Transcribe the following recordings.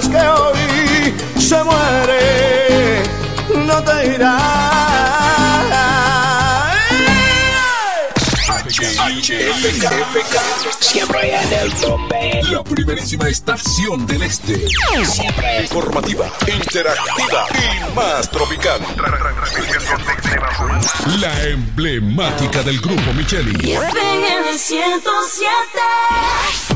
sabes que hoy se muere, no te irás. Siempre en el tope. La primerísima estación del este. Siempre Informativa, interactiva y más tropical. La emblemática del grupo Micheli. en el 107.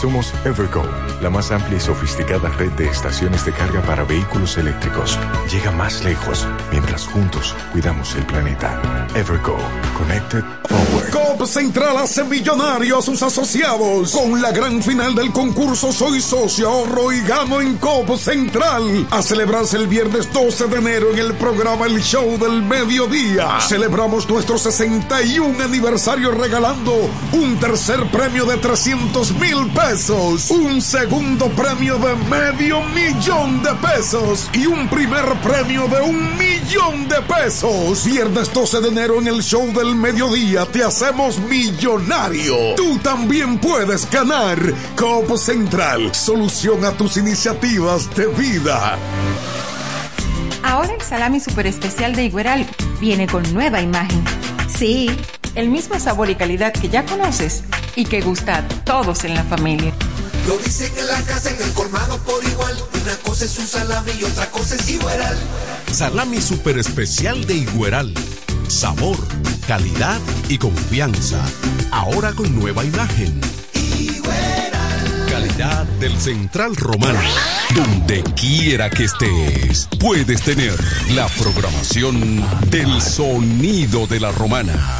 Somos Evergo, la más amplia y sofisticada red de estaciones de carga para vehículos eléctricos. Llega más lejos mientras juntos cuidamos el planeta. Evergo, Connected Forward. COP Central hace millonario a sus asociados con la gran final del concurso Soy Socio Ahorro y Gano en COP Central. A celebrarse el viernes 12 de enero en el programa El Show del Mediodía. Celebramos nuestro 61 aniversario regalando un tercer premio de 300 mil pesos, un segundo premio de medio millón de pesos y un primer premio de un millón de pesos. Viernes 12 de enero en el Show del Mediodía te hacemos millonario. Tú también puedes ganar. Copo Central, solución a tus iniciativas de vida. Ahora el salami super especial de Igueral viene con nueva imagen. Sí, el mismo sabor y calidad que ya conoces y que gusta a todos en la familia. Lo dicen en la casa, en el colmado por igual. Una cosa es un salami y otra cosa es Igueral. Salami super especial de Igueral. Sabor, calidad y confianza. Ahora con nueva imagen. Calidad del Central Romano. Donde quiera que estés, puedes tener la programación del sonido de la romana.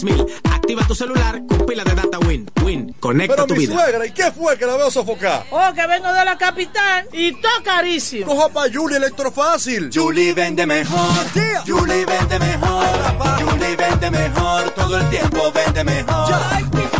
200 3000 Activa tu celular con pila de data Win. Win, conecta Pero tu mi vida. suegra, ¿y qué fue que la veo sofocar? Oh, que vengo de la capital y todo carísimo. Coja pa' Julie Electrofácil. Julie vende mejor. Julie vende mejor. Julie vende mejor. Todo el tiempo vende mejor.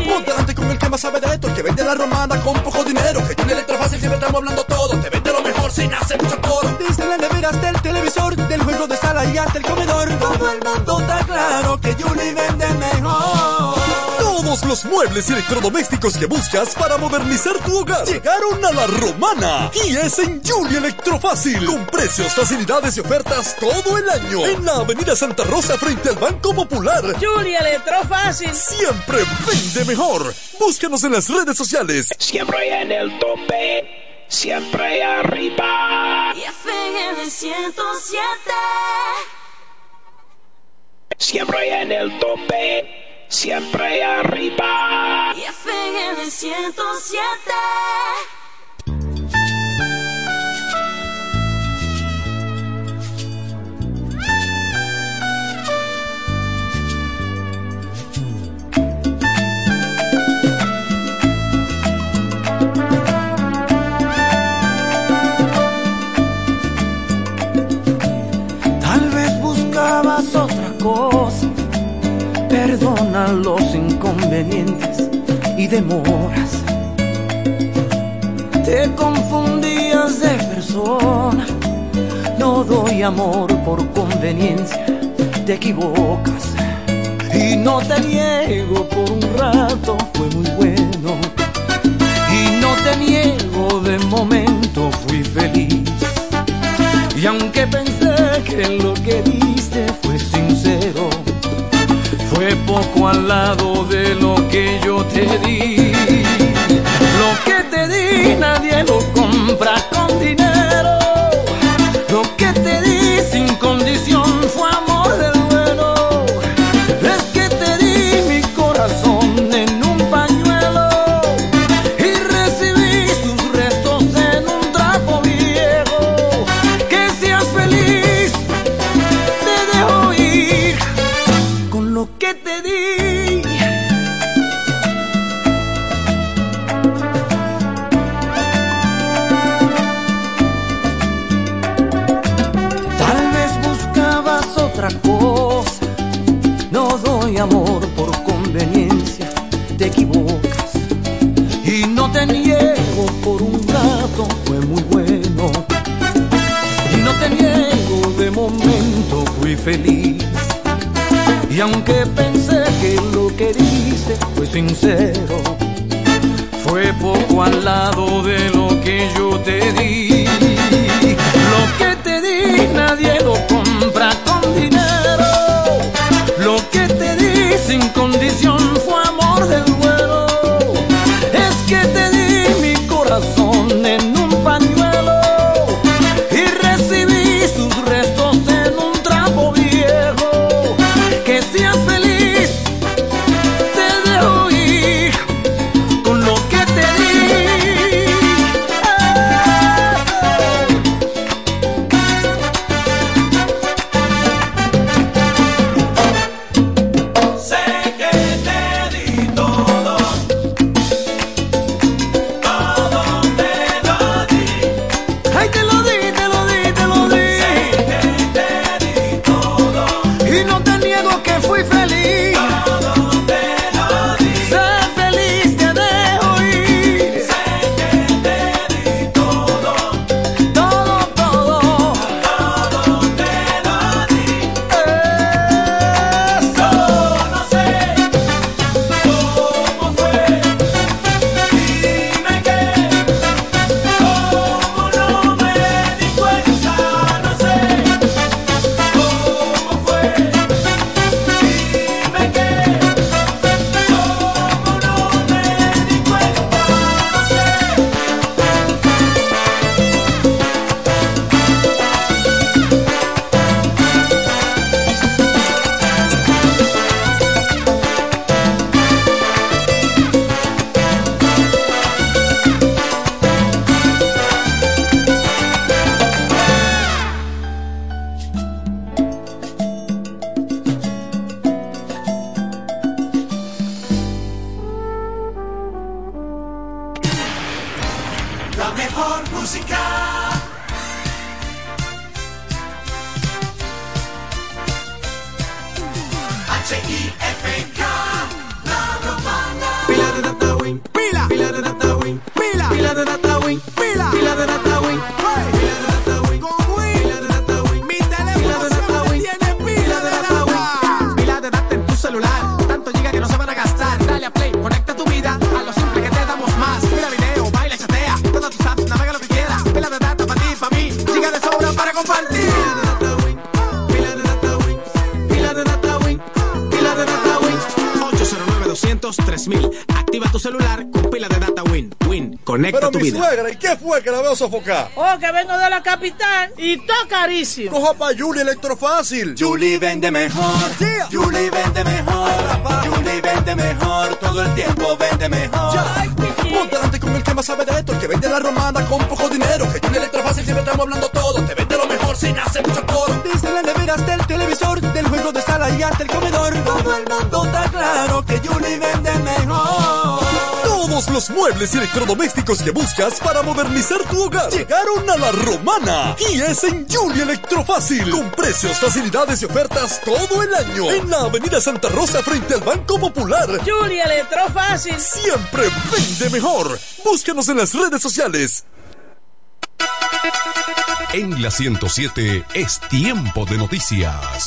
Ponte delante con el que más sabe de esto, el que vende la romana con poco dinero. Que Julie Electrofácil siempre estamos hablando todo. Te vende lo mejor sin hacer mucho coro. Desde las neveras del televisor, del juego de sala y hasta el comedor. Todo el mundo está claro que Julie vende mejor. Todo todos los muebles y electrodomésticos que buscas para modernizar tu hogar. Llegaron a la romana y es en Julia Electrofácil. Con precios, facilidades y ofertas todo el año. En la avenida Santa Rosa frente al Banco Popular. Julia Electrofácil. Siempre vende mejor. Búscanos en las redes sociales. Siempre en el tope, siempre arriba. Y FM 107. Siempre en el tope, siempre arriba. Y FM 107. Buscabas otra cosa. Perdona los inconvenientes y demoras. Te confundías de persona. No doy amor por conveniencia. Te equivocas. Y no te niego al lado de lo que yo te di. Lo que te di nadie lo sincero, conecta Pero tu mi vida. suegra, ¿y qué fue que la veo sofocar? Oh, que vengo de la capital y todo carísimo. Coja pa' Julie Electrofácil. Julie vende mejor. Julie vende mejor. Julie vende mejor. Todo el tiempo vende mejor. Ponte delante con el que más sabe de esto, el que vende la romana con poco dinero. Que Julie Electrofácil siempre estamos hablando todo. Te vende lo mejor sin hacer mucho coro. Desde la nevera hasta el televisor, del juego de sala y hasta el comedor. Todo el mundo está claro que Julie vende mejor. Todos los muebles y electrodomésticos que buscas para modernizar tu hogar llegaron a la romana y es en Julie Electrofácil con precios, facilidades y ofertas todo el año en la Avenida Santa Rosa frente al Banco Popular. Julia Electrofácil. Siempre vende mejor. Búscanos en las redes sociales. En la 107 es tiempo de noticias.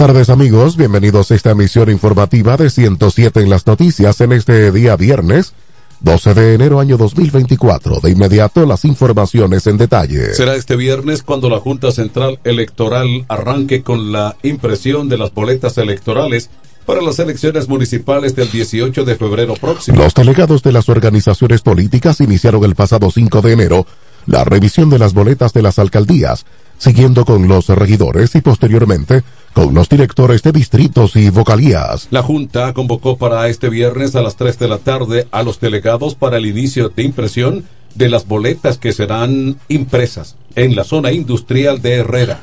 Tardes amigos, bienvenidos a esta emisión informativa de 107 en las noticias en este día viernes 12 de enero año 2024. De inmediato las informaciones en detalle. Será este viernes cuando la Junta Central Electoral arranque con la impresión de las boletas electorales para las elecciones municipales del 18 de febrero próximo. Los delegados de las organizaciones políticas iniciaron el pasado 5 de enero la revisión de las boletas de las alcaldías, siguiendo con los regidores y posteriormente con los directores de distritos y vocalías. La Junta convocó para este viernes a las 3 de la tarde a los delegados para el inicio de impresión de las boletas que serán impresas en la zona industrial de Herrera.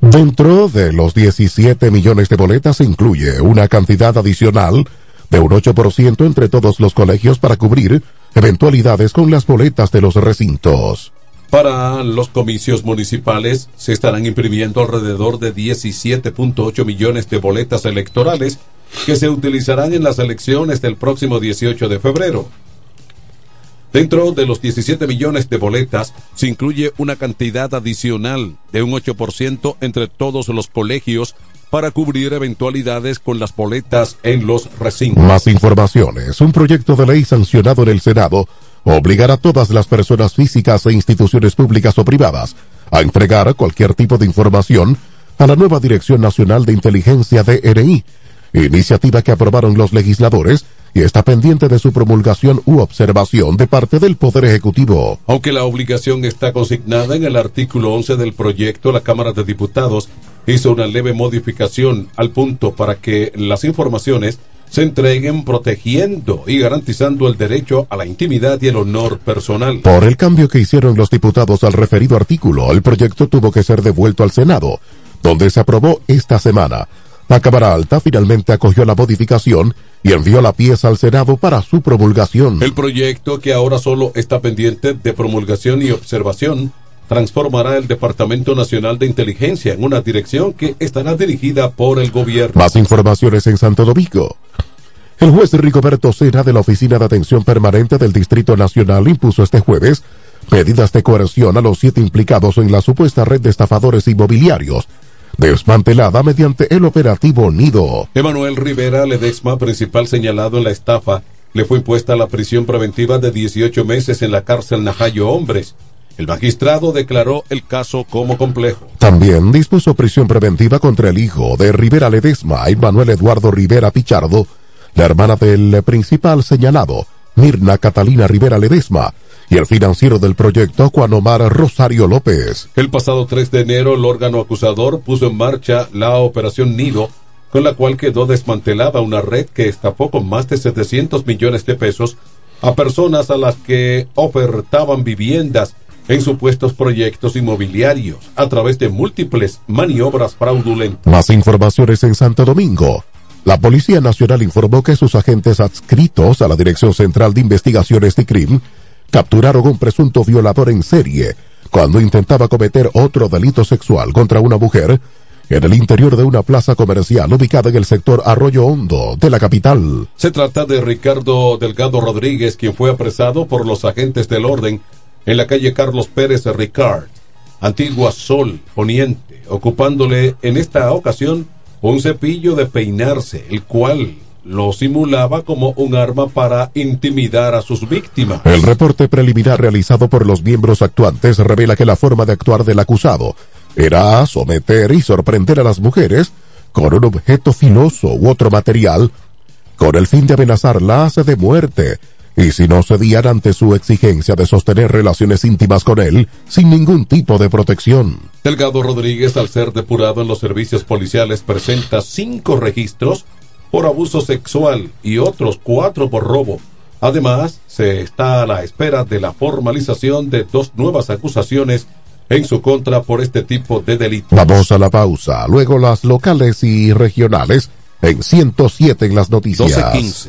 Dentro de los 17 millones de boletas se incluye una cantidad adicional de un 8% entre todos los colegios para cubrir eventualidades con las boletas de los recintos. Para los comicios municipales se estarán imprimiendo alrededor de 17.8 millones de boletas electorales que se utilizarán en las elecciones del próximo 18 de febrero. Dentro de los 17 millones de boletas se incluye una cantidad adicional de un 8% entre todos los colegios para cubrir eventualidades con las boletas en los recintos. Más informaciones. Un proyecto de ley sancionado en el Senado obligará a todas las personas físicas e instituciones públicas o privadas a entregar cualquier tipo de información a la nueva Dirección Nacional de Inteligencia DRI, iniciativa que aprobaron los legisladores y está pendiente de su promulgación u observación de parte del Poder Ejecutivo. Aunque la obligación está consignada en el artículo 11 del proyecto, la Cámara de Diputados hizo una leve modificación al punto para que las informaciones se entreguen protegiendo y garantizando el derecho a la intimidad y el honor personal. Por el cambio que hicieron los diputados al referido artículo, el proyecto tuvo que ser devuelto al Senado, donde se aprobó esta semana. La Cámara Alta finalmente acogió la modificación y envió la pieza al Senado para su promulgación. El proyecto, que ahora solo está pendiente de promulgación y observación, transformará el Departamento Nacional de Inteligencia en una dirección que estará dirigida por el gobierno. Más informaciones en Santo Domingo. El juez Rigoberto Sena de la Oficina de Atención Permanente del Distrito Nacional impuso este jueves medidas de coerción a los siete implicados en la supuesta red de estafadores inmobiliarios, desmantelada mediante el operativo Nido. Emanuel Rivera Ledesma, principal señalado en la estafa, le fue impuesta la prisión preventiva de 18 meses en la cárcel Najayo Hombres. El magistrado declaró el caso como complejo. También dispuso prisión preventiva contra el hijo de Rivera Ledesma, Emanuel Eduardo Rivera Pichardo, la hermana del principal señalado, Mirna Catalina Rivera Ledesma, y el financiero del proyecto, Juan Omar Rosario López. El pasado 3 de enero, el órgano acusador puso en marcha la operación Nido, con la cual quedó desmantelada una red que estafó con más de 700 millones de pesos a personas a las que ofertaban viviendas en supuestos proyectos inmobiliarios a través de múltiples maniobras fraudulentas. Más informaciones en Santo Domingo. La Policía Nacional informó que sus agentes adscritos a la Dirección Central de Investigaciones de CRIM capturaron un presunto violador en serie cuando intentaba cometer otro delito sexual contra una mujer en el interior de una plaza comercial ubicada en el sector Arroyo Hondo de la capital. Se trata de Ricardo Delgado Rodríguez, quien fue apresado por los agentes del orden en la calle Carlos Pérez Ricard, antigua Sol Poniente, ocupándole en esta ocasión un cepillo de peinarse, el cual lo simulaba como un arma para intimidar a sus víctimas. El reporte preliminar realizado por los miembros actuantes revela que la forma de actuar del acusado era someter y sorprender a las mujeres con un objeto filoso u otro material con el fin de amenazarlas de muerte y si no cedían ante su exigencia de sostener relaciones íntimas con él sin ningún tipo de protección. Delgado Rodríguez, al ser depurado en los servicios policiales, presenta cinco registros por abuso sexual y otros cuatro por robo. Además, se está a la espera de la formalización de dos nuevas acusaciones en su contra por este tipo de delitos. Vamos a la pausa, luego las locales y regionales en 107 en las noticias. 12.15.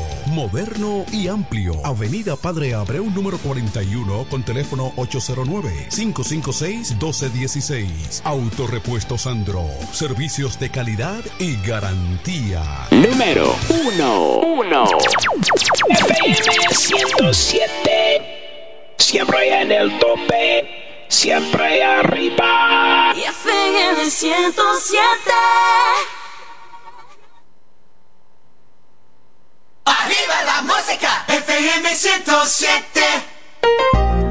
Moderno y amplio. Avenida Padre Abreu número 41 con teléfono 809-556-1216. Autorepuesto Sandro. Servicios de calidad y garantía. Número 1. 1. FM 107. Siempre en el tope. Siempre arriba. FM 107. Arriba la música, FM 107.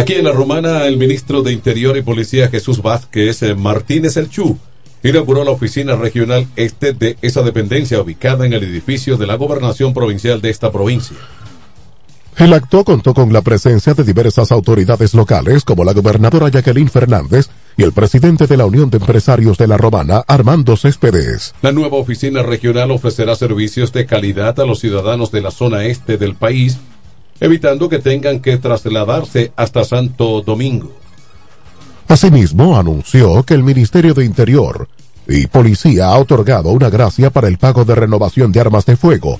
Aquí en la Romana, el ministro de Interior y Policía Jesús Vázquez eh, Martínez Elchú inauguró la oficina regional este de esa dependencia ubicada en el edificio de la gobernación provincial de esta provincia. El acto contó con la presencia de diversas autoridades locales como la gobernadora Jacqueline Fernández y el presidente de la Unión de Empresarios de la Romana, Armando Céspedes. La nueva oficina regional ofrecerá servicios de calidad a los ciudadanos de la zona este del país, evitando que tengan que trasladarse hasta Santo Domingo. Asimismo, anunció que el Ministerio de Interior y Policía ha otorgado una gracia para el pago de renovación de armas de fuego.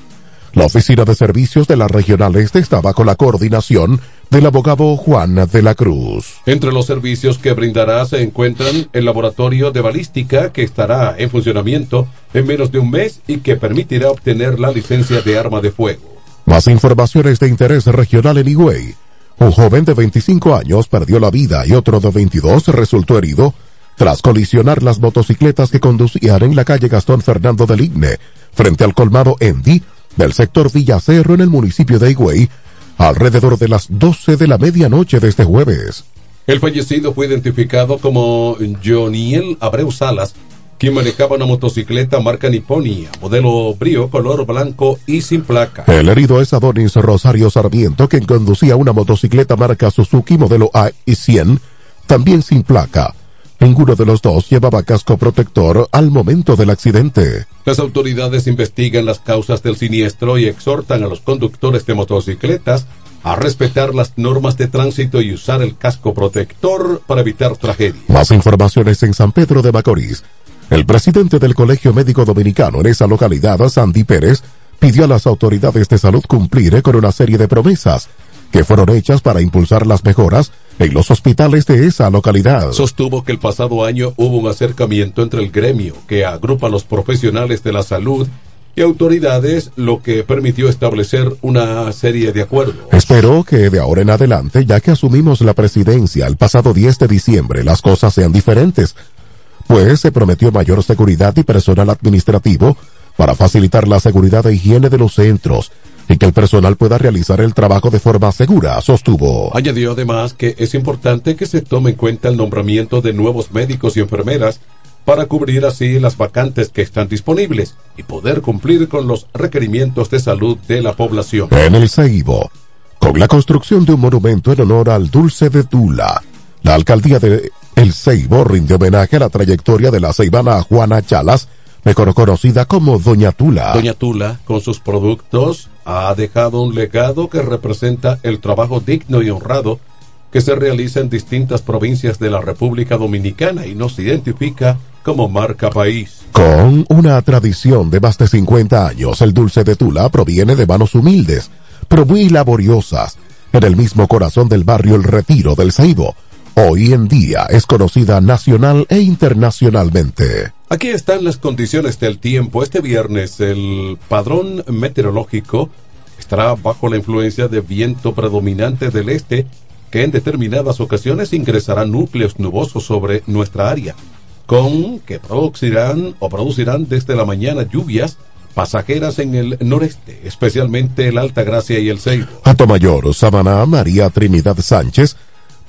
La Oficina de Servicios de la Regional Este estaba con la coordinación del abogado Juan de la Cruz. Entre los servicios que brindará se encuentran el laboratorio de balística que estará en funcionamiento en menos de un mes y que permitirá obtener la licencia de arma de fuego. Más informaciones de interés regional en Higüey. Un joven de 25 años perdió la vida y otro de 22 resultó herido tras colisionar las motocicletas que conducían en la calle Gastón Fernando del Igne, frente al colmado Endi del sector Villacerro en el municipio de Higüey, alrededor de las 12 de la medianoche de este jueves. El fallecido fue identificado como Joniel Abreu Salas, quien manejaba una motocicleta marca Niponia, modelo brío, color blanco y sin placa. El herido es Adonis Rosario Sarmiento, quien conducía una motocicleta marca Suzuki modelo A y 100, también sin placa. Ninguno de los dos llevaba casco protector al momento del accidente. Las autoridades investigan las causas del siniestro y exhortan a los conductores de motocicletas a respetar las normas de tránsito y usar el casco protector para evitar tragedias. Más informaciones en San Pedro de Macorís. El presidente del Colegio Médico Dominicano en esa localidad, Sandy Pérez, pidió a las autoridades de salud cumplir con una serie de promesas que fueron hechas para impulsar las mejoras en los hospitales de esa localidad. Sostuvo que el pasado año hubo un acercamiento entre el gremio que agrupa a los profesionales de la salud y autoridades, lo que permitió establecer una serie de acuerdos. Espero que de ahora en adelante, ya que asumimos la presidencia el pasado 10 de diciembre, las cosas sean diferentes, pues se prometió mayor seguridad y personal administrativo para facilitar la seguridad e higiene de los centros y que el personal pueda realizar el trabajo de forma segura, sostuvo. Añadió además que es importante que se tome en cuenta el nombramiento de nuevos médicos y enfermeras para cubrir así las vacantes que están disponibles y poder cumplir con los requerimientos de salud de la población. En el Seibo, con la construcción de un monumento en honor al Dulce de Tula, la alcaldía de El Seibo rinde homenaje a la trayectoria de la ceibana Juana Chalas, mejor conocida como Doña Tula. Doña Tula, con sus productos, ha dejado un legado que representa el trabajo digno y honrado que se realiza en distintas provincias de la República Dominicana y nos identifica como marca país. Con una tradición de más de 50 años, el dulce de Tula proviene de manos humildes, pero muy laboriosas, en el mismo corazón del barrio El Retiro del Ceibo. Hoy en día es conocida nacional e internacionalmente. Aquí están las condiciones del tiempo. Este viernes el padrón meteorológico estará bajo la influencia de viento predominante del este que en determinadas ocasiones ingresará núcleos nubosos sobre nuestra área, con que producirán o producirán desde la mañana lluvias pasajeras en el noreste, especialmente el Alta Gracia y el Ceibo. Mayor, Samaná, María Trinidad Sánchez,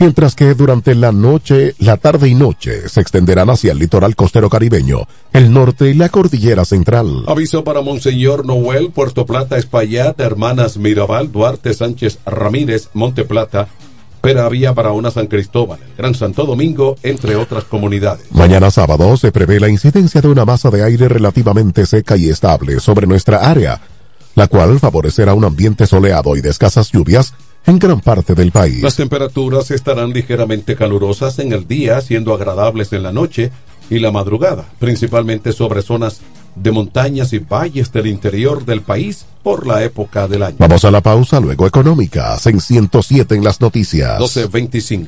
mientras que durante la noche, la tarde y noche se extenderán hacia el litoral costero caribeño, el norte y la cordillera central. Aviso para Monseñor Noel, Puerto Plata, Espaillat, Hermanas Mirabal, Duarte, Sánchez, Ramírez, Monte Plata, Peravía, Barahona, San Cristóbal, el Gran Santo Domingo, entre otras comunidades. Mañana sábado se prevé la incidencia de una masa de aire relativamente seca y estable sobre nuestra área, la cual favorecerá un ambiente soleado y de escasas lluvias en gran parte del país. Las temperaturas estarán ligeramente calurosas en el día, siendo agradables en la noche y la madrugada, principalmente sobre zonas de montañas y valles del interior del país por la época del año. Vamos a la pausa, luego económicas en 107 en las noticias. 12.25.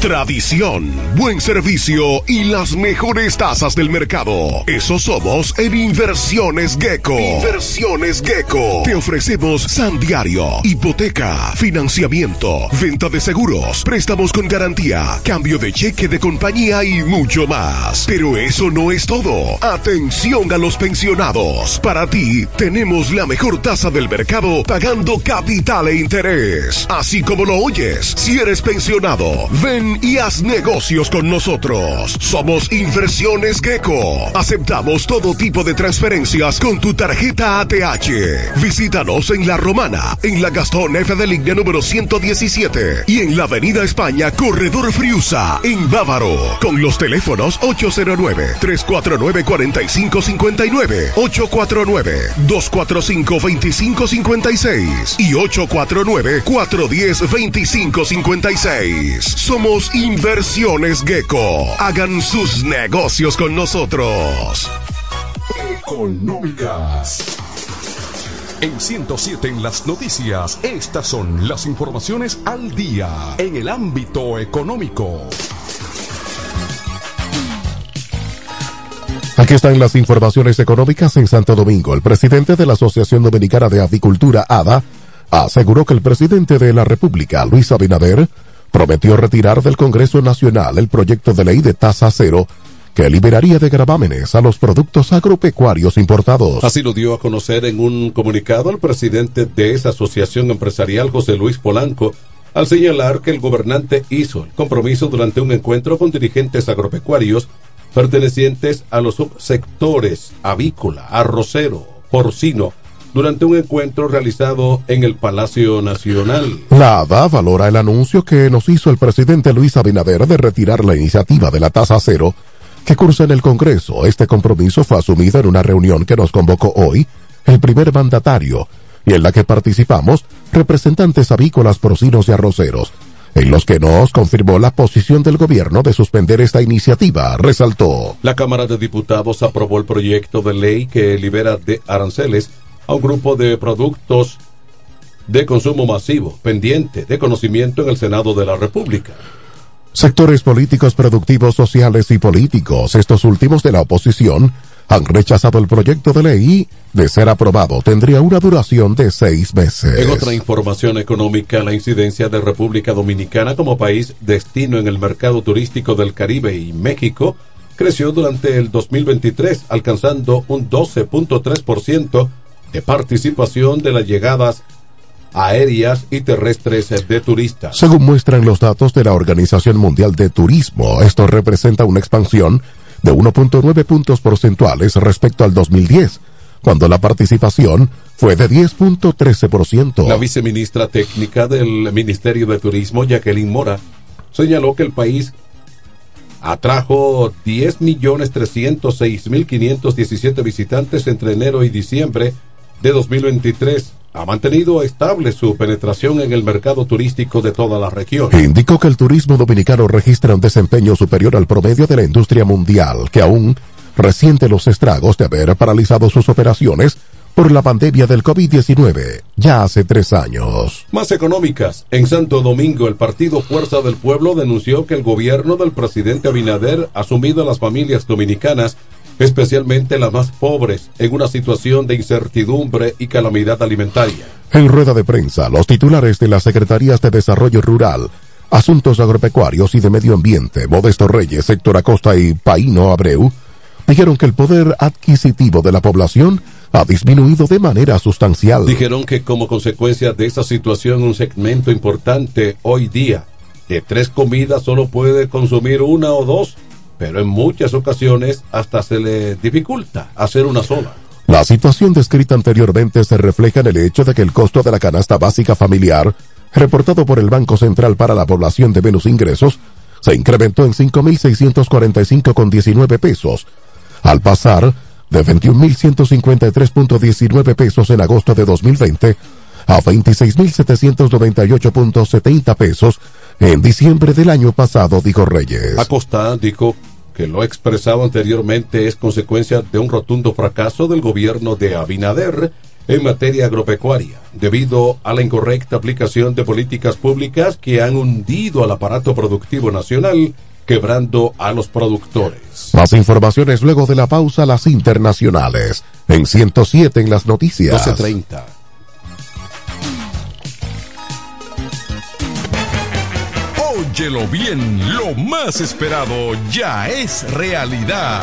Tradición, buen servicio y las mejores tasas del mercado. Eso somos en Inversiones Gecko. Inversiones Gecko. Te ofrecemos San Diario, hipoteca, financiamiento, venta de seguros, préstamos con garantía, cambio de cheque de compañía y mucho más. Pero eso no es todo. Atención a los pensionados. Para ti tenemos la mejor tasa del mercado pagando capital e interés. Así como lo oyes, si eres pensionado, ven y haz negocios con nosotros. Somos Inversiones Gecko. Aceptamos todo tipo de transferencias con tu tarjeta ATH. Visítanos en La Romana, en la Gastón F de línea número 117 y en la Avenida España, Corredor Friusa, en Bávaro, con los teléfonos 809-349-4559, 849-245-2556 y 849-410-2556. Somos Inversiones Gecko. Hagan sus negocios con nosotros. Económicas. En 107 en las noticias, estas son las informaciones al día en el ámbito económico. Aquí están las informaciones económicas en Santo Domingo. El presidente de la Asociación Dominicana de Avicultura, ADA, aseguró que el presidente de la República, Luis Abinader, prometió retirar del Congreso Nacional el proyecto de ley de tasa cero que liberaría de gravámenes a los productos agropecuarios importados. Así lo dio a conocer en un comunicado el presidente de esa asociación empresarial, José Luis Polanco, al señalar que el gobernante hizo el compromiso durante un encuentro con dirigentes agropecuarios pertenecientes a los subsectores avícola, arrocero, porcino, durante un encuentro realizado en el Palacio Nacional. La ADA valora el anuncio que nos hizo el presidente Luis Abinader de retirar la iniciativa de la tasa cero que cursa en el Congreso. Este compromiso fue asumido en una reunión que nos convocó hoy el primer mandatario y en la que participamos representantes avícolas, porcinos y arroceros, en los que nos confirmó la posición del gobierno de suspender esta iniciativa, resaltó. La Cámara de Diputados aprobó el proyecto de ley que libera de aranceles a un grupo de productos de consumo masivo pendiente de conocimiento en el Senado de la República. Sectores políticos, productivos, sociales y políticos, estos últimos de la oposición, han rechazado el proyecto de ley y, de ser aprobado, tendría una duración de seis meses. En otra información económica, la incidencia de República Dominicana como país destino en el mercado turístico del Caribe y México creció durante el 2023, alcanzando un 12.3% de participación de las llegadas aéreas y terrestres de turistas. Según muestran los datos de la Organización Mundial de Turismo, esto representa una expansión de 1.9 puntos porcentuales respecto al 2010, cuando la participación fue de 10.13%. La viceministra técnica del Ministerio de Turismo, Jacqueline Mora, señaló que el país atrajo 10.306.517 visitantes entre enero y diciembre de 2023 ha mantenido estable su penetración en el mercado turístico de toda la región. Indicó que el turismo dominicano registra un desempeño superior al promedio de la industria mundial, que aún resiente los estragos de haber paralizado sus operaciones por la pandemia del COVID-19, ya hace tres años. Más económicas. En Santo Domingo, el partido Fuerza del Pueblo denunció que el gobierno del presidente Abinader ha sumido a las familias dominicanas, especialmente las más pobres, en una situación de incertidumbre y calamidad alimentaria. En rueda de prensa, los titulares de las Secretarías de Desarrollo Rural, Asuntos Agropecuarios y de Medio Ambiente, Modesto Reyes, Héctor Acosta y Paino Abreu, dijeron que el poder adquisitivo de la población ha disminuido de manera sustancial. Dijeron que como consecuencia de esta situación un segmento importante hoy día de tres comidas solo puede consumir una o dos, pero en muchas ocasiones hasta se le dificulta hacer una sola. La situación descrita anteriormente se refleja en el hecho de que el costo de la canasta básica familiar, reportado por el Banco Central para la población de menos ingresos, se incrementó en 5.645,19 pesos, al pasar de 21.153.19 pesos en agosto de 2020 a 26.798.70 pesos en diciembre del año pasado, dijo Reyes. Acosta dijo que lo expresado anteriormente es consecuencia de un rotundo fracaso del gobierno de Abinader en materia agropecuaria, debido a la incorrecta aplicación de políticas públicas que han hundido al aparato productivo nacional quebrando a los productores. Más informaciones luego de la pausa, las internacionales. En 107 en las noticias. 12.30. Óyelo bien, lo más esperado ya es realidad.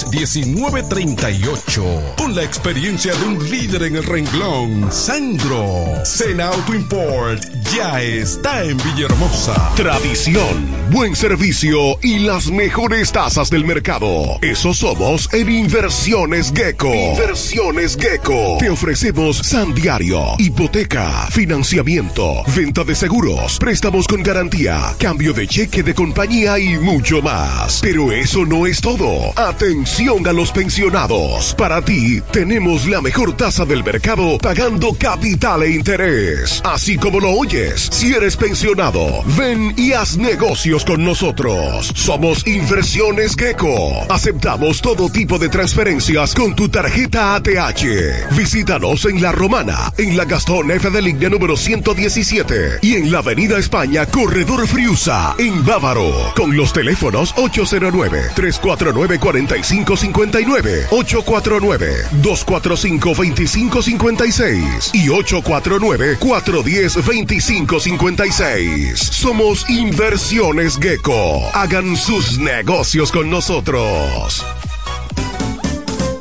1938. Con la experiencia de un líder en el renglón, Sandro. Sena Auto Import ya está en Villahermosa. Tradición, buen servicio y las mejores tasas del mercado. Eso somos en Inversiones Gecko. Inversiones Gecko. Te ofrecemos San Diario, hipoteca, financiamiento, venta de seguros, préstamos con garantía, cambio de cheque de compañía y mucho más. Pero eso no es todo. Atención a los pensionados. Para ti, tenemos la mejor tasa del mercado pagando capital e interés. Así como lo oyes, si eres pensionado, ven y haz negocios con nosotros. Somos Inversiones Gecko. Aceptamos todo tipo de transferencias con tu tarjeta ATH. Visítanos en La Romana, en la Gastón F de línea número 117 y en la Avenida España, Corredor Friusa, en Bávaro, con los teléfonos 809 349 45 559 849-245-2556 y 849-410-2556. Somos Inversiones Gecko. Hagan sus negocios con nosotros.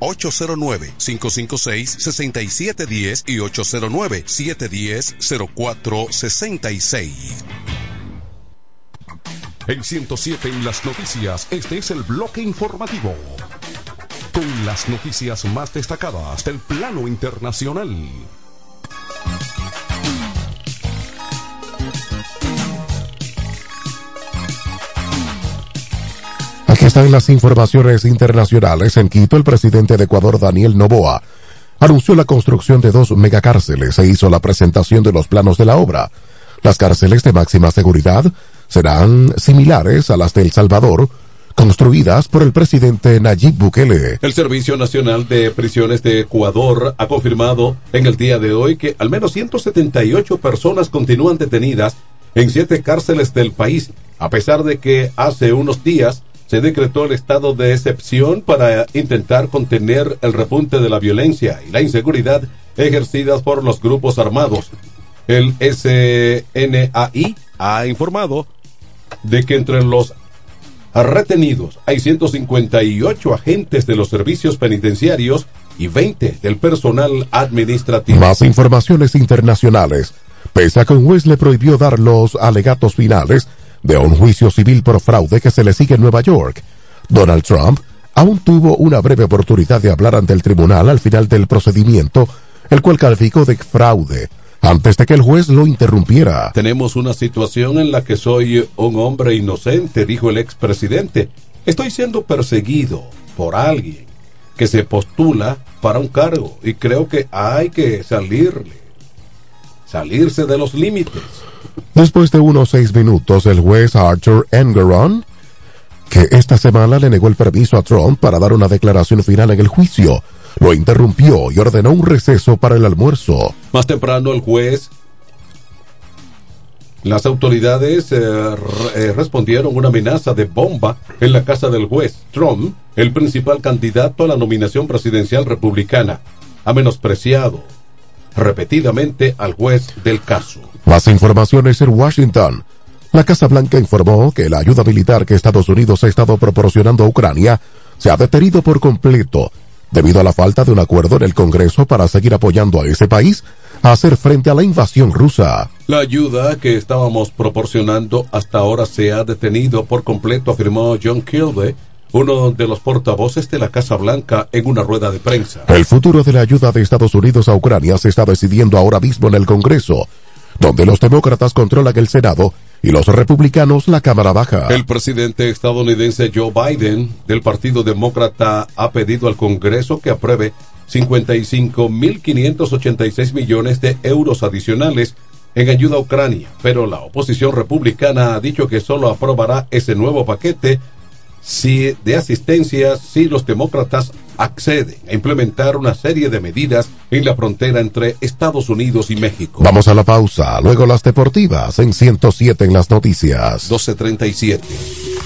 809-556-6710 y 809-710-0466. En 107 en las noticias, este es el bloque informativo. Con las noticias más destacadas del plano internacional. Están las informaciones internacionales. En Quito, el presidente de Ecuador, Daniel Noboa, anunció la construcción de dos megacárceles e hizo la presentación de los planos de la obra. Las cárceles de máxima seguridad serán similares a las de El Salvador, construidas por el presidente Nayib Bukele. El Servicio Nacional de Prisiones de Ecuador ha confirmado en el día de hoy que al menos 178 personas continúan detenidas en siete cárceles del país, a pesar de que hace unos días se decretó el estado de excepción para intentar contener el repunte de la violencia y la inseguridad ejercidas por los grupos armados. El SNAI ha informado de que entre los retenidos hay 158 agentes de los servicios penitenciarios y 20 del personal administrativo. Más informaciones internacionales. Pese a que un juez le prohibió dar los alegatos finales de un juicio civil por fraude que se le sigue en Nueva York, Donald Trump aún tuvo una breve oportunidad de hablar ante el tribunal al final del procedimiento, el cual calificó de fraude antes de que el juez lo interrumpiera. Tenemos una situación en la que soy un hombre inocente, dijo el expresidente. Estoy siendo perseguido por alguien que se postula para un cargo y creo que hay que salirle, salirse de los límites. Después de unos seis minutos, el juez Arthur Engeron, que esta semana le negó el permiso a Trump para dar una declaración final en el juicio, lo interrumpió y ordenó un receso para el almuerzo. Más temprano el juez las autoridades eh, eh, respondieron una amenaza de bomba en la casa del juez. Trump, el principal candidato a la nominación presidencial republicana, ha menospreciado repetidamente al juez del caso. Más informaciones en Washington. La Casa Blanca informó que la ayuda militar que Estados Unidos ha estado proporcionando a Ucrania se ha detenido por completo debido a la falta de un acuerdo en el Congreso para seguir apoyando a ese país a hacer frente a la invasión rusa. La ayuda que estábamos proporcionando hasta ahora se ha detenido por completo, afirmó John Kilby, uno de los portavoces de la Casa Blanca en una rueda de prensa. El futuro de la ayuda de Estados Unidos a Ucrania se está decidiendo ahora mismo en el Congreso, donde los demócratas controlan el Senado y los republicanos la Cámara Baja. El presidente estadounidense Joe Biden del Partido Demócrata ha pedido al Congreso que apruebe 55.586 millones de euros adicionales en ayuda a Ucrania, pero la oposición republicana ha dicho que solo aprobará ese nuevo paquete si de asistencia si los demócratas acceden a implementar una serie de medidas en la frontera entre Estados Unidos y México. Vamos a la pausa, luego las deportivas en 107 en las noticias. 1237.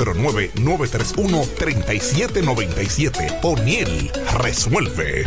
809-931-3797. O'Neill resuelve.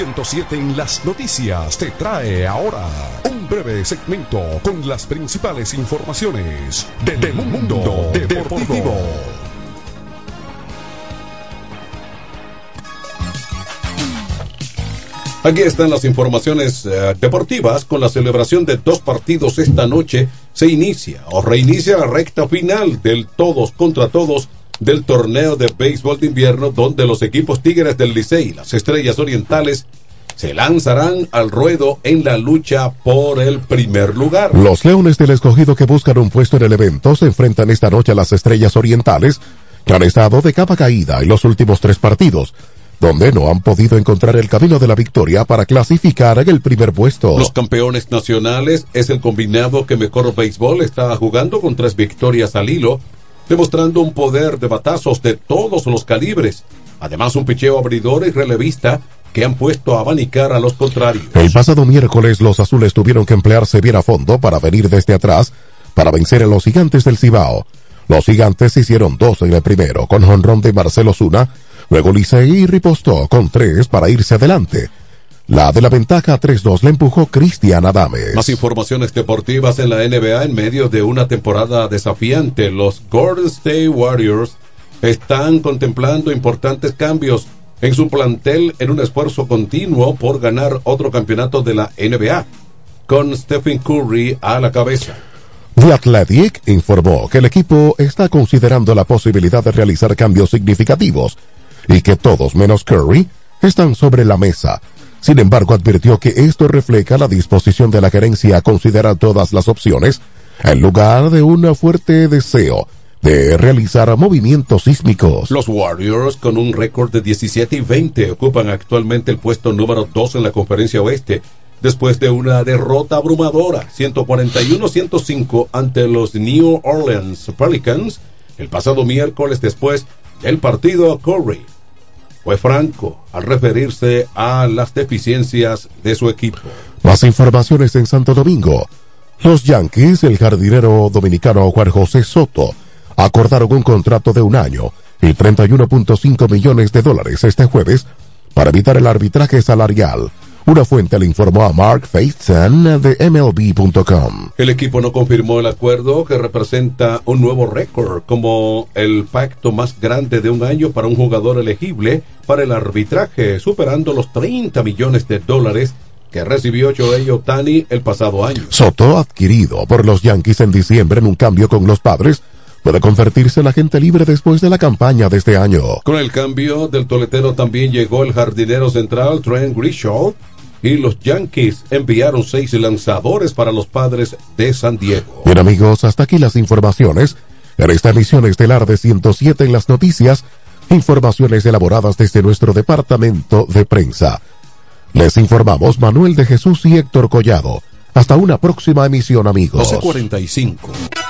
...107 en las noticias te trae ahora un breve segmento con las principales informaciones del mundo deportivo. Aquí están las informaciones eh, deportivas con la celebración de dos partidos esta noche. Se inicia o reinicia la recta final del todos contra todos del torneo de béisbol de invierno donde los equipos Tigres del Licey y las Estrellas Orientales se lanzarán al ruedo en la lucha por el primer lugar. Los Leones del Escogido que buscan un puesto en el evento se enfrentan esta noche a las Estrellas Orientales que han estado de capa caída en los últimos tres partidos donde no han podido encontrar el camino de la victoria para clasificar en el primer puesto. Los campeones nacionales es el combinado que mejor béisbol está jugando con tres victorias al hilo, demostrando un poder de batazos de todos los calibres. Además, un picheo abridor y relevista que han puesto a abanicar a los contrarios. El pasado miércoles los azules tuvieron que emplearse bien a fondo para venir desde atrás para vencer a los gigantes del Cibao. Los gigantes hicieron dos en el primero con jonrón de Marcelo Zuna, luego Licey ripostó con tres para irse adelante. La de la ventaja 3-2 la empujó Cristian Adames. Más informaciones deportivas en la NBA en medio de una temporada desafiante. Los Golden State Warriors están contemplando importantes cambios en su plantel en un esfuerzo continuo por ganar otro campeonato de la NBA, con Stephen Curry a la cabeza. The Athletic informó que el equipo está considerando la posibilidad de realizar cambios significativos y que todos menos Curry están sobre la mesa. Sin embargo, advirtió que esto refleja la disposición de la gerencia a considerar todas las opciones en lugar de un fuerte deseo de realizar movimientos sísmicos. Los Warriors, con un récord de 17 y 20, ocupan actualmente el puesto número 2 en la conferencia oeste, después de una derrota abrumadora, 141-105 ante los New Orleans Pelicans, el pasado miércoles después del partido Curry. Fue franco al referirse a las deficiencias de su equipo. Más informaciones en Santo Domingo. Los Yankees, el jardinero dominicano Juan José Soto, acordaron un contrato de un año y 31.5 millones de dólares este jueves para evitar el arbitraje salarial. Una fuente le informó a Mark Faithson de MLB.com. El equipo no confirmó el acuerdo que representa un nuevo récord como el pacto más grande de un año para un jugador elegible para el arbitraje, superando los 30 millones de dólares que recibió Joey Otani el pasado año. Soto, adquirido por los Yankees en diciembre en un cambio con los padres, puede convertirse en agente libre después de la campaña de este año. Con el cambio del toletero también llegó el jardinero central Trent Grishaw y los Yankees enviaron seis lanzadores para los padres de San Diego. Bien amigos, hasta aquí las informaciones. En esta emisión estelar de 107 en las noticias, informaciones elaboradas desde nuestro departamento de prensa. Les informamos Manuel de Jesús y Héctor Collado. Hasta una próxima emisión amigos. 1245.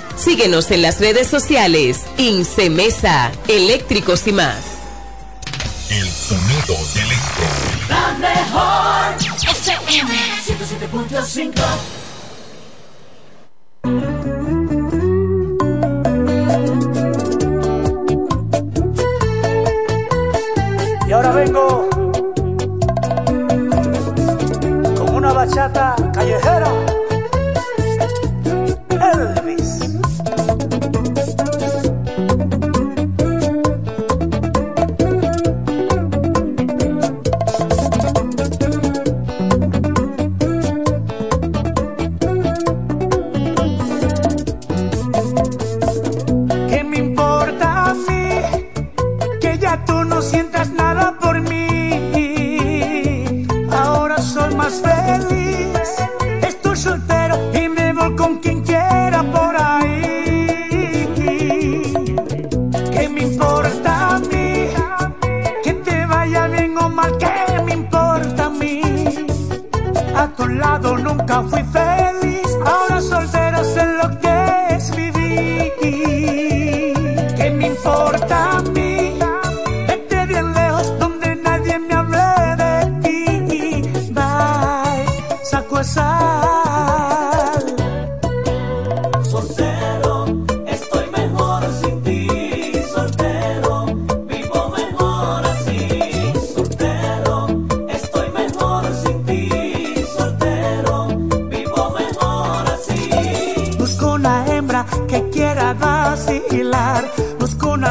Síguenos en las redes sociales. Incemesa, eléctricos y más. El sonido del electro. La mejor FM 107.5 Y ahora vengo con una bachata callejera.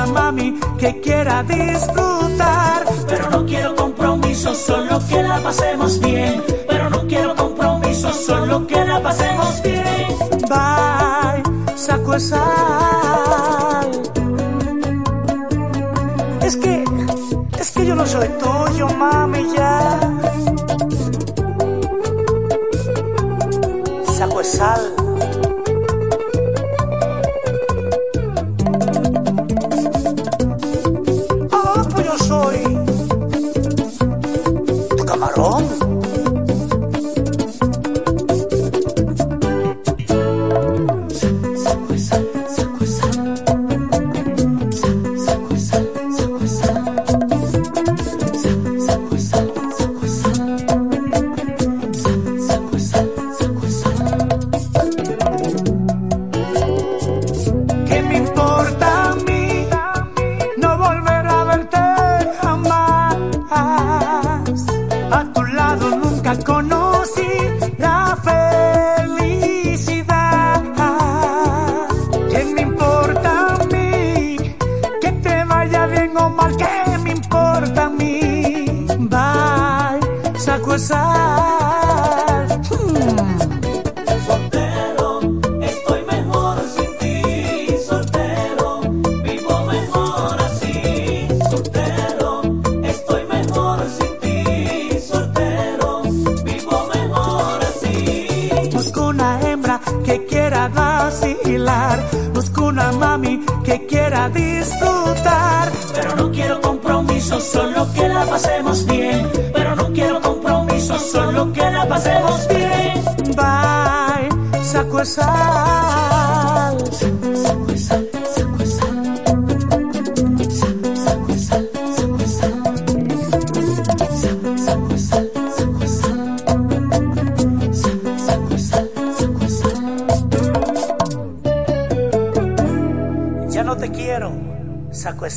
Mami que quiera disfrutar. Pero no quiero compromiso, solo que la pasemos bien. Pero no quiero compromiso, solo que la pasemos bien. Bye, saco esa.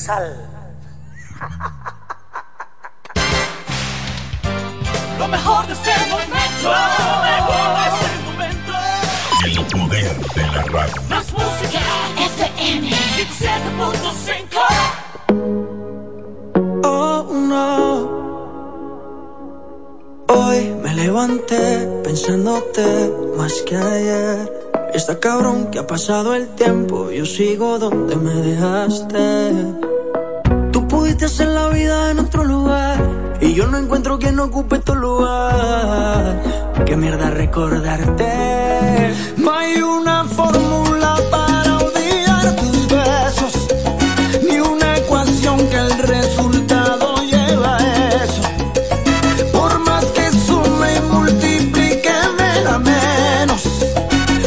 Sal. Lo mejor de este momento. Lo mejor de este momento. El poder de la radio. Más música. FM 107.5. Oh no. Hoy me levanté pensándote más que ayer. Está cabrón que ha pasado el tiempo, yo sigo donde me dejaste. No encuentro quien ocupe tu lugar. Qué mierda recordarte. No hay una fórmula para olvidar tus besos, ni una ecuación que el resultado lleva a eso. Por más que sume y multiplique me da menos.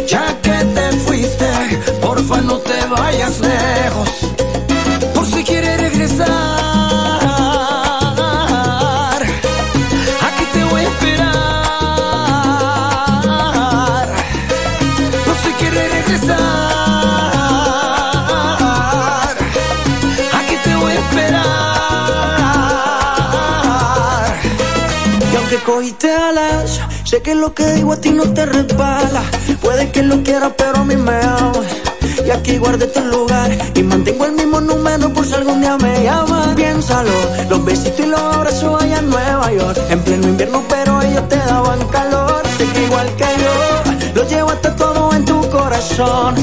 Ya que te fuiste, porfa no te vayas lejos. Cogiste alas, sé que lo que digo a ti no te resbala. Puede que lo quieras, pero a mí me ama. Y aquí guardé tu lugar y mantengo el mismo número por si algún día me llamas. Piénsalo, los besitos y los abrazos allá en Nueva York. En pleno invierno, pero ellos te daban calor. Sé que igual que yo, lo llevaste todo en tu corazón.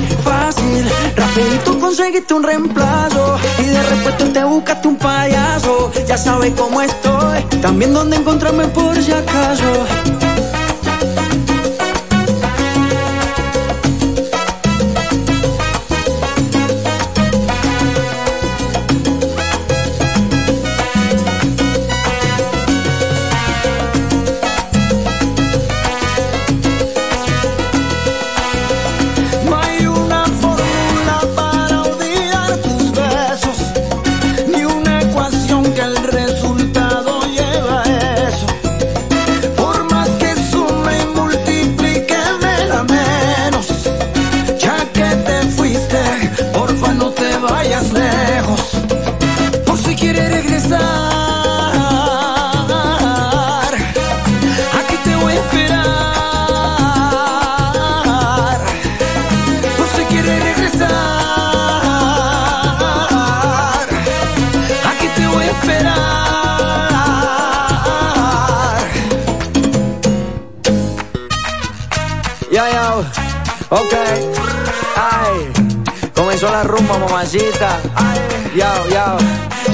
Rapidito conseguiste un reemplazo. Y de repente te buscaste un payaso. Ya sabes cómo estoy, también dónde encontrarme por si acaso.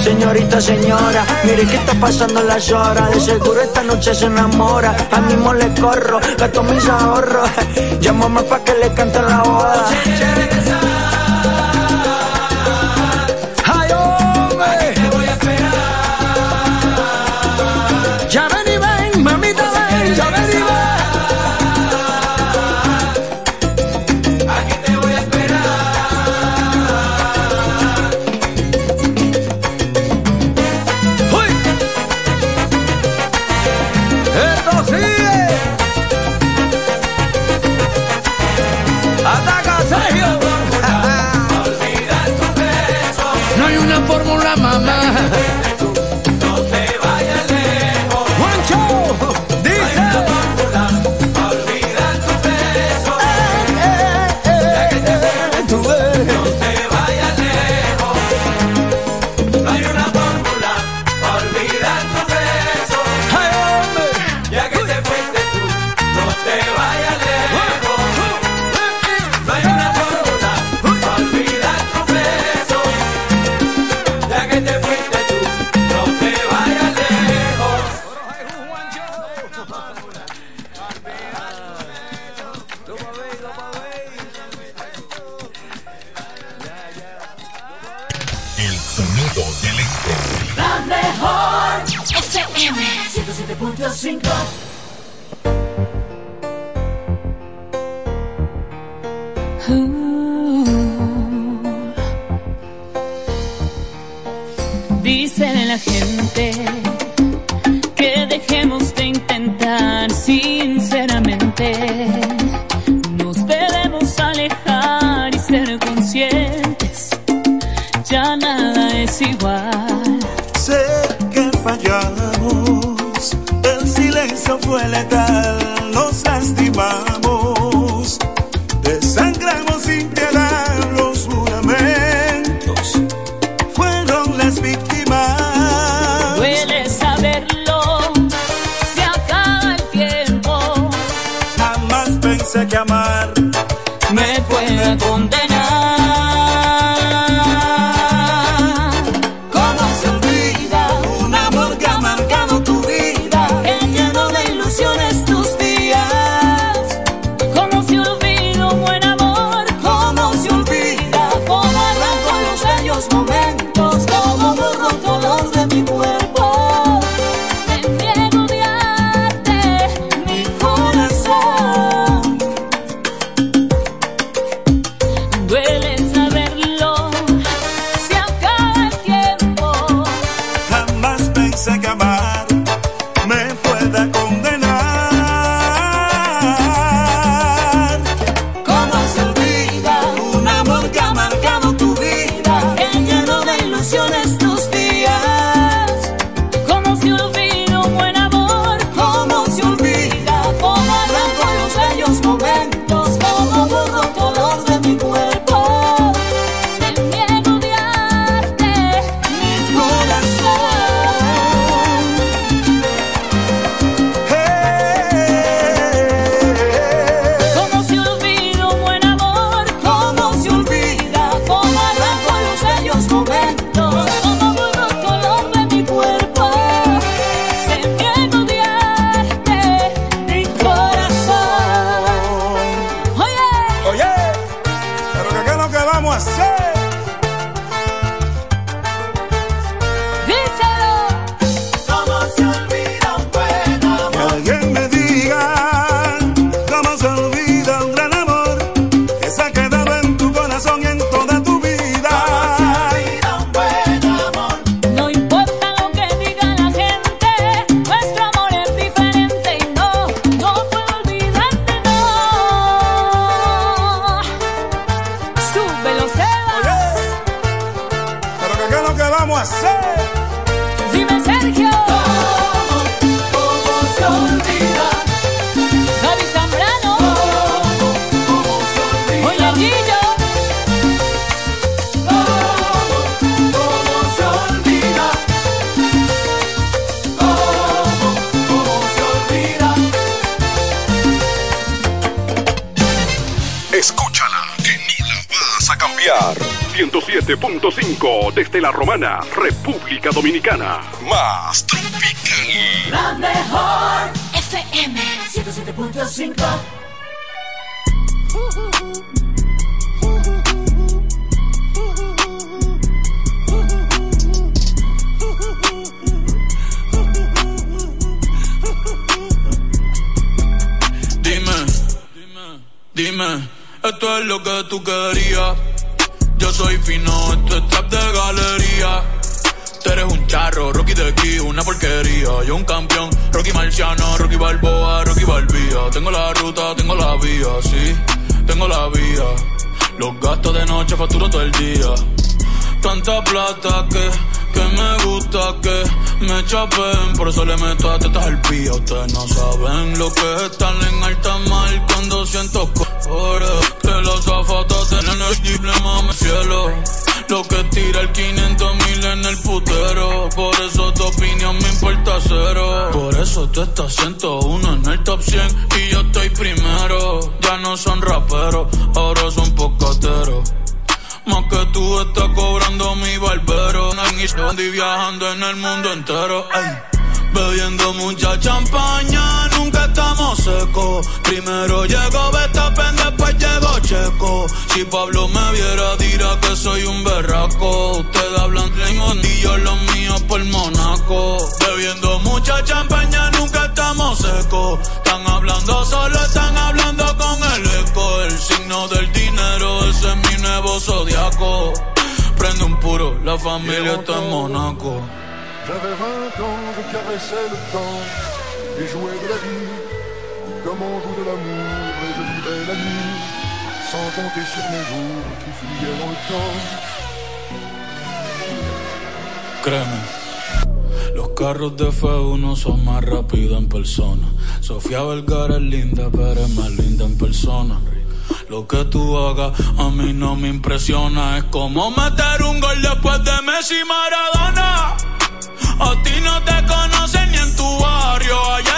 Señorita, señora, mire que está pasando las horas. De seguro esta noche se enamora. A mismo le corro, gasto mis ahorros. Llámame pa' que le cante la boda. Escúchala, que no la vas a cambiar. 107.5 desde la Romana, República Dominicana. Más tropical. La mejor FM 107.5 Dime, dime, esto es lo que tú querías. Yo soy fino, esto es trap de galería. Tú eres un charro, Rocky de aquí, una porquería. Yo un campeón, Rocky Marciano, Rocky Balboa, Rocky Balbía. Tengo la ruta, tengo la vía, sí, tengo la vía. Los gastos de noche facturo todo el día. Tanta plata que, que me gusta que me chapen. Por eso le meto a tetas al pía. Ustedes no saben lo que es estar en alta mar cuando siento colores. Que los zapatos tienen el triple mame cielo. Lo que tira el 500 mil en el putero. Por eso tu opinión me importa cero. Por eso tú estás 101 en el top 100 y yo estoy primero. Ya no son raperos, ahora son pocateros. Más que tú estás cobrando mi barbero. Y viajando en el mundo entero. Ay. Bebiendo mucha champaña, nunca estamos secos. Primero llegó Betapen, después llegó Checo. Si Pablo me viera, dirá que soy un berraco. Ustedes hablan de y los míos por Monaco. Bebiendo mucha champaña, nunca estamos secos. Están hablando solo, están hablando con el eco. El signo del dinero, ese es mi nuevo zodiaco. Prende un puro, la familia está en Monaco. J'avais 20 ans, je caressais le temps et jouais de la vie comme on joue de l'amour et je vivais la nuit sans compter sur mes jours qui fuyaient dans le temps. Créeme, los carros de F1 son más rápidos en persona. Sofía Vergara es linda, pero es más linda en persona. Lo que tú hagas a mí no me impresiona. Es como meter un gol después de Messi Maradona. A ti no te conocen ni en tu barrio.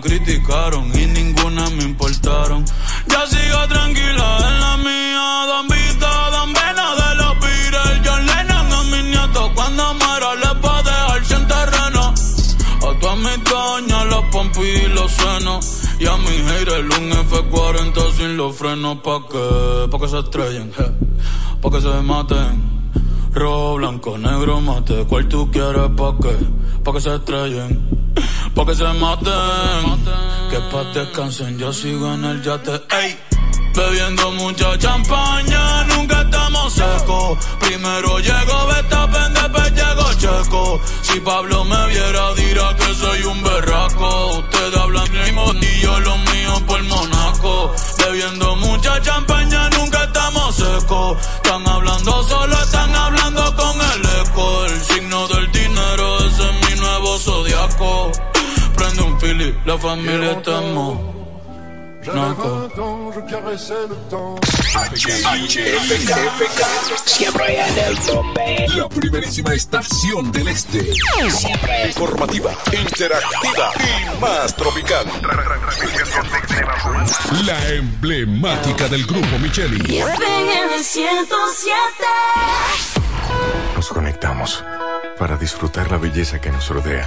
Criticaron y ninguna me importaron. Ya sigo tranquila en la mía. Don Vito, Don Vena de los Beatles. John Lennon a mis nietos. Cuando muera les va a dejar sin terreno. A mis doñas, los pompis y los senos. Y a mi haters un F40 sin los frenos. ¿Pa' qué? Pa' que se estrellen, je. Pa' que se maten. Rojo, blanco, negro, mate. ¿Cuál tú quieres? ¿Pa' qué? Pa' que se estrellen. Pa' que se maten. Que pa' descansen, yo sigo en el yate. Ey. Bebiendo mucha champaña, nunca estamos secos. Primero llegó Betapen, después llegó Checo. Si Pablo me viera, dirá que soy un berraco. Ustedes hablan mismo y yo los míos por Monaco. Bebiendo mucha champaña, nunca estamos secos. Están hablando solo, están hablando Un la familia está en Monaco. J'avais 20 ans, je caressais le temps. Siempre en el tope. La primerísima estación del este. Siempre Informativa, interactiva y más tropical. La emblemática del grupo Micheli. FM 107. Nos conectamos para disfrutar la belleza que nos rodea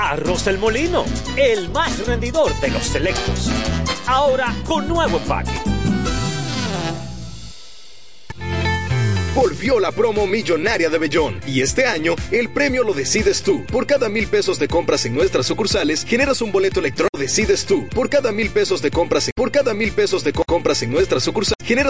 Arroz del Molino, el más rendidor de los selectos. Ahora con nuevo empaque. Volvió la promo millonaria de Bellón y este año el premio lo decides tú. Por cada mil pesos de compras en nuestras sucursales generas un boleto electrónico. Decides tú. Por cada mil pesos de compras, por cada mil pesos de co- compras en nuestras sucursales generas